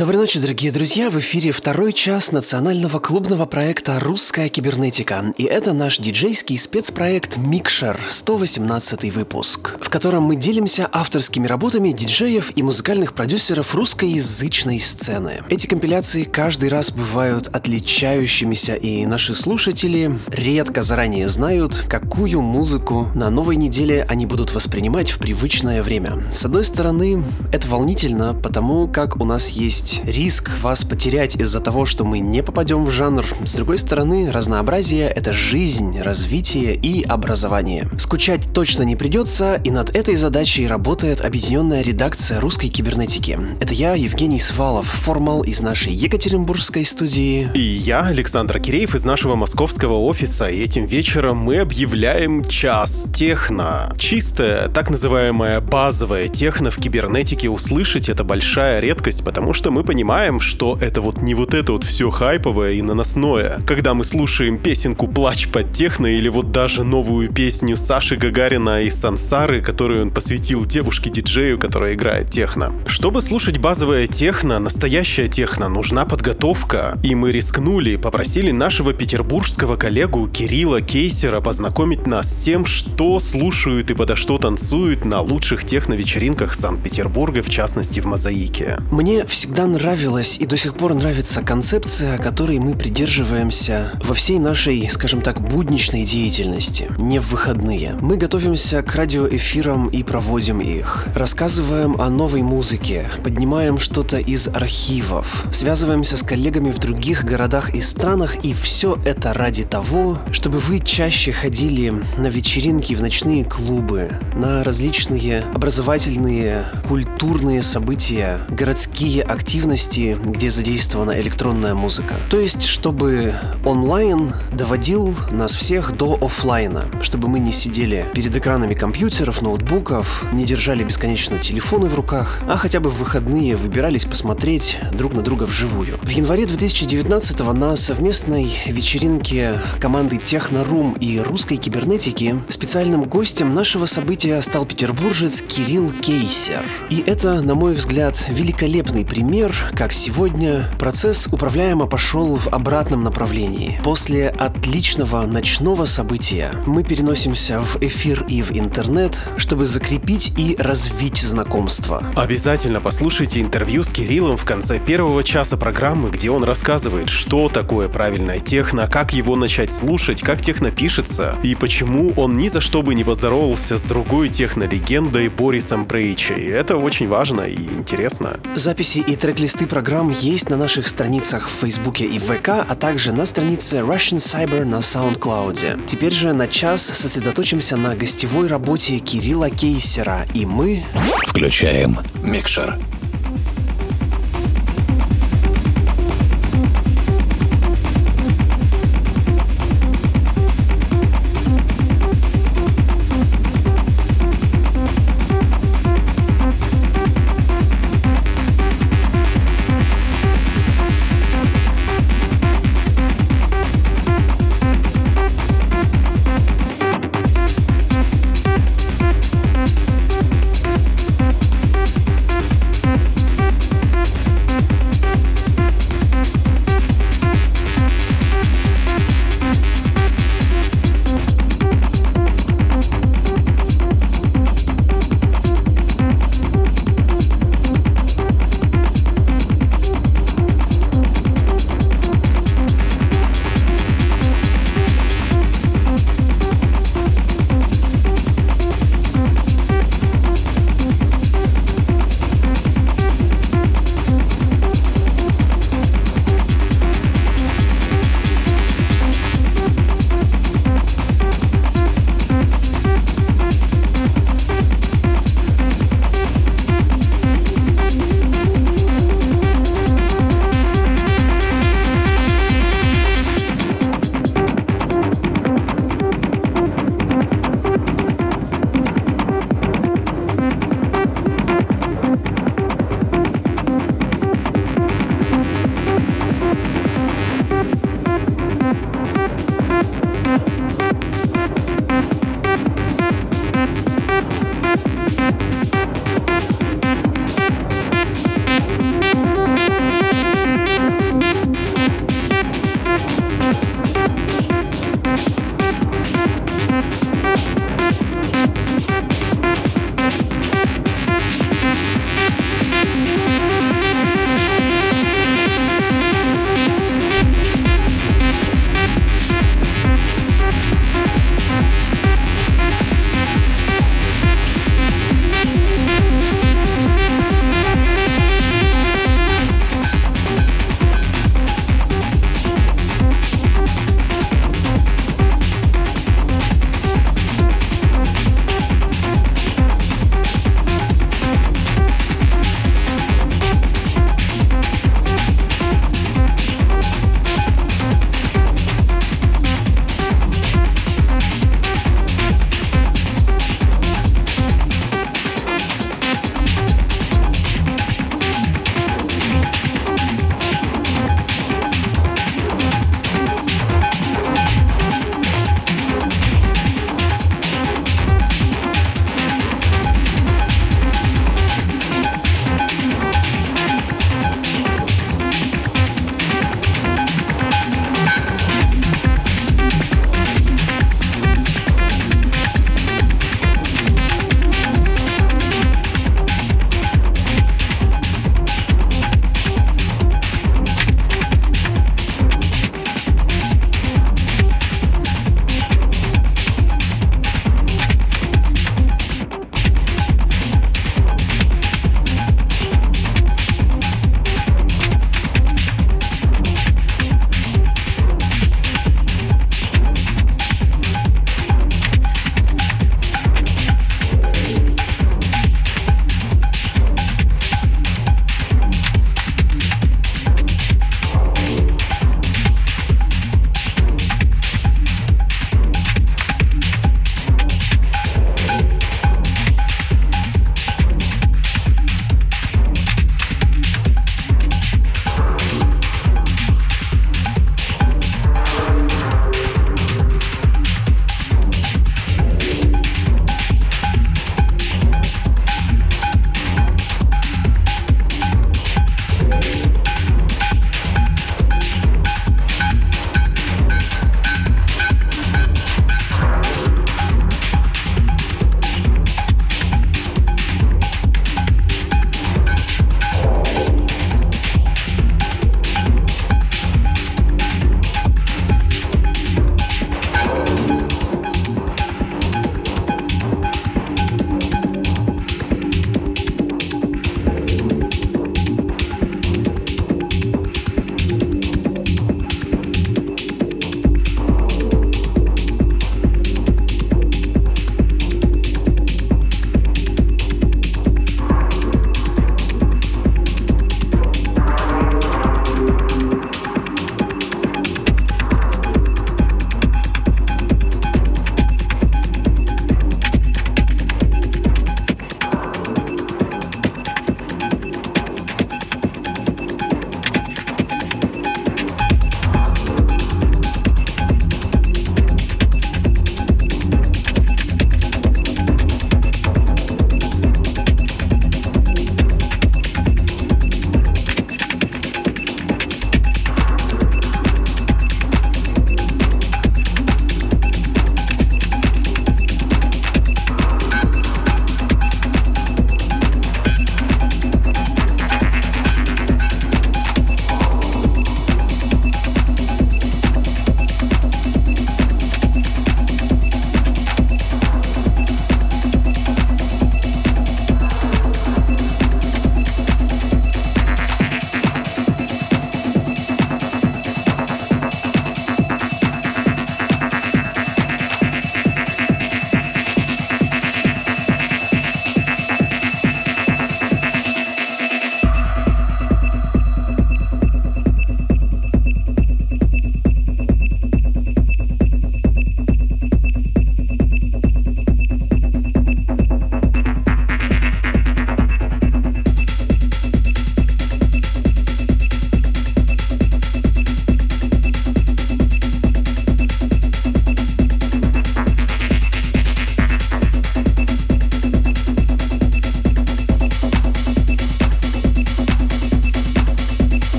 Доброй ночи, дорогие друзья! В эфире второй час национального клубного проекта «Русская кибернетика». И это наш диджейский спецпроект «Микшер», 118 выпуск, в котором мы делимся авторскими работами диджеев и музыкальных продюсеров русскоязычной сцены. Эти компиляции каждый раз бывают отличающимися, и наши слушатели редко заранее знают, какую музыку на новой неделе они будут воспринимать в привычное время. С одной стороны, это волнительно, потому как у нас есть есть риск вас потерять из-за того, что мы не попадем в жанр. С другой стороны, разнообразие — это жизнь, развитие и образование. Скучать точно не придется, и над этой задачей работает объединенная редакция русской кибернетики. Это я, Евгений Свалов, формал из нашей Екатеринбургской студии. И я, Александр Киреев, из нашего московского офиса. И этим вечером мы объявляем час техно. Чистая, так называемая базовая техно в кибернетике услышать — это большая редкость, потому что мы мы понимаем, что это вот не вот это вот все хайповое и наносное. Когда мы слушаем песенку «Плач под техно» или вот даже новую песню Саши Гагарина и Сансары, которую он посвятил девушке-диджею, которая играет техно. Чтобы слушать базовое техно, настоящая техно, нужна подготовка. И мы рискнули, попросили нашего петербургского коллегу Кирилла Кейсера познакомить нас с тем, что слушают и подо что танцуют на лучших техно-вечеринках Санкт-Петербурга, в частности в Мозаике. Мне всегда нравилась и до сих пор нравится концепция, которой мы придерживаемся во всей нашей, скажем так, будничной деятельности, не в выходные. Мы готовимся к радиоэфирам и проводим их. Рассказываем о новой музыке, поднимаем что-то из архивов, связываемся с коллегами в других городах и странах, и все это ради того, чтобы вы чаще ходили на вечеринки в ночные клубы, на различные образовательные, культурные события, городские активности, активности, где задействована электронная музыка. То есть, чтобы онлайн доводил нас всех до офлайна, чтобы мы не сидели перед экранами компьютеров, ноутбуков, не держали бесконечно телефоны в руках, а хотя бы в выходные выбирались посмотреть друг на друга вживую. В январе 2019 на совместной вечеринке команды Технорум и русской кибернетики специальным гостем нашего события стал петербуржец Кирилл Кейсер. И это, на мой взгляд, великолепный пример Например, как сегодня, процесс управляемо пошел в обратном направлении. После отличного ночного события мы переносимся в эфир и в интернет, чтобы закрепить и развить знакомство. Обязательно послушайте интервью с Кириллом в конце первого часа программы, где он рассказывает, что такое правильная техно, как его начать слушать, как техно пишется и почему он ни за что бы не поздоровался с другой техно-легендой Борисом Брейчей. Это очень важно и интересно. Записи и треки Трек-листы программ есть на наших страницах в Фейсбуке и ВК, а также на странице Russian Cyber на SoundCloud. Теперь же на час сосредоточимся на гостевой работе Кирилла Кейсера, и мы... Включаем микшер.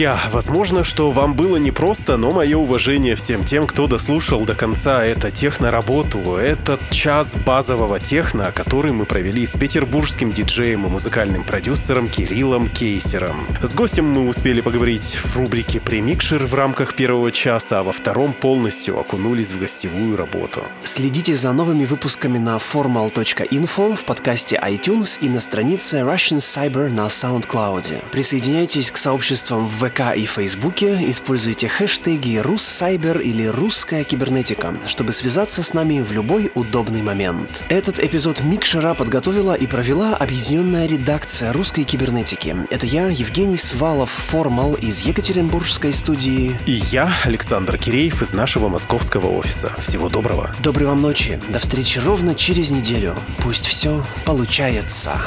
Друзья, возможно, что вам было непросто, но мое уважение всем тем, кто дослушал до конца это техно-работу, этот час базового техно, который мы провели с петербургским диджеем и музыкальным продюсером Кириллом Кейсером. С гостем мы успели поговорить в рубрике «Премикшер» в рамках первого часа, а во втором полностью окунулись в гостевую работу. Следите за новыми выпусками на formal.info в подкасте iTunes и на странице Russian Cyber на SoundCloud. Присоединяйтесь к сообществам в ВК и Фейсбуке, используйте хэштеги «Руссайбер» или «Русская кибернетика», чтобы связаться с нами в любой удобный момент. Этот эпизод Микшера подготовила и провела объединенная редакция русской кибернетики. Это я, Евгений Свалов, Формал из Екатеринбургской студии. И я, Александр Киреев из нашего московского офиса. Всего доброго. Доброй вам ночи. До встречи ровно через неделю. Пусть все получается.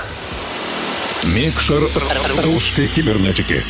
Микшер русской кибернетики.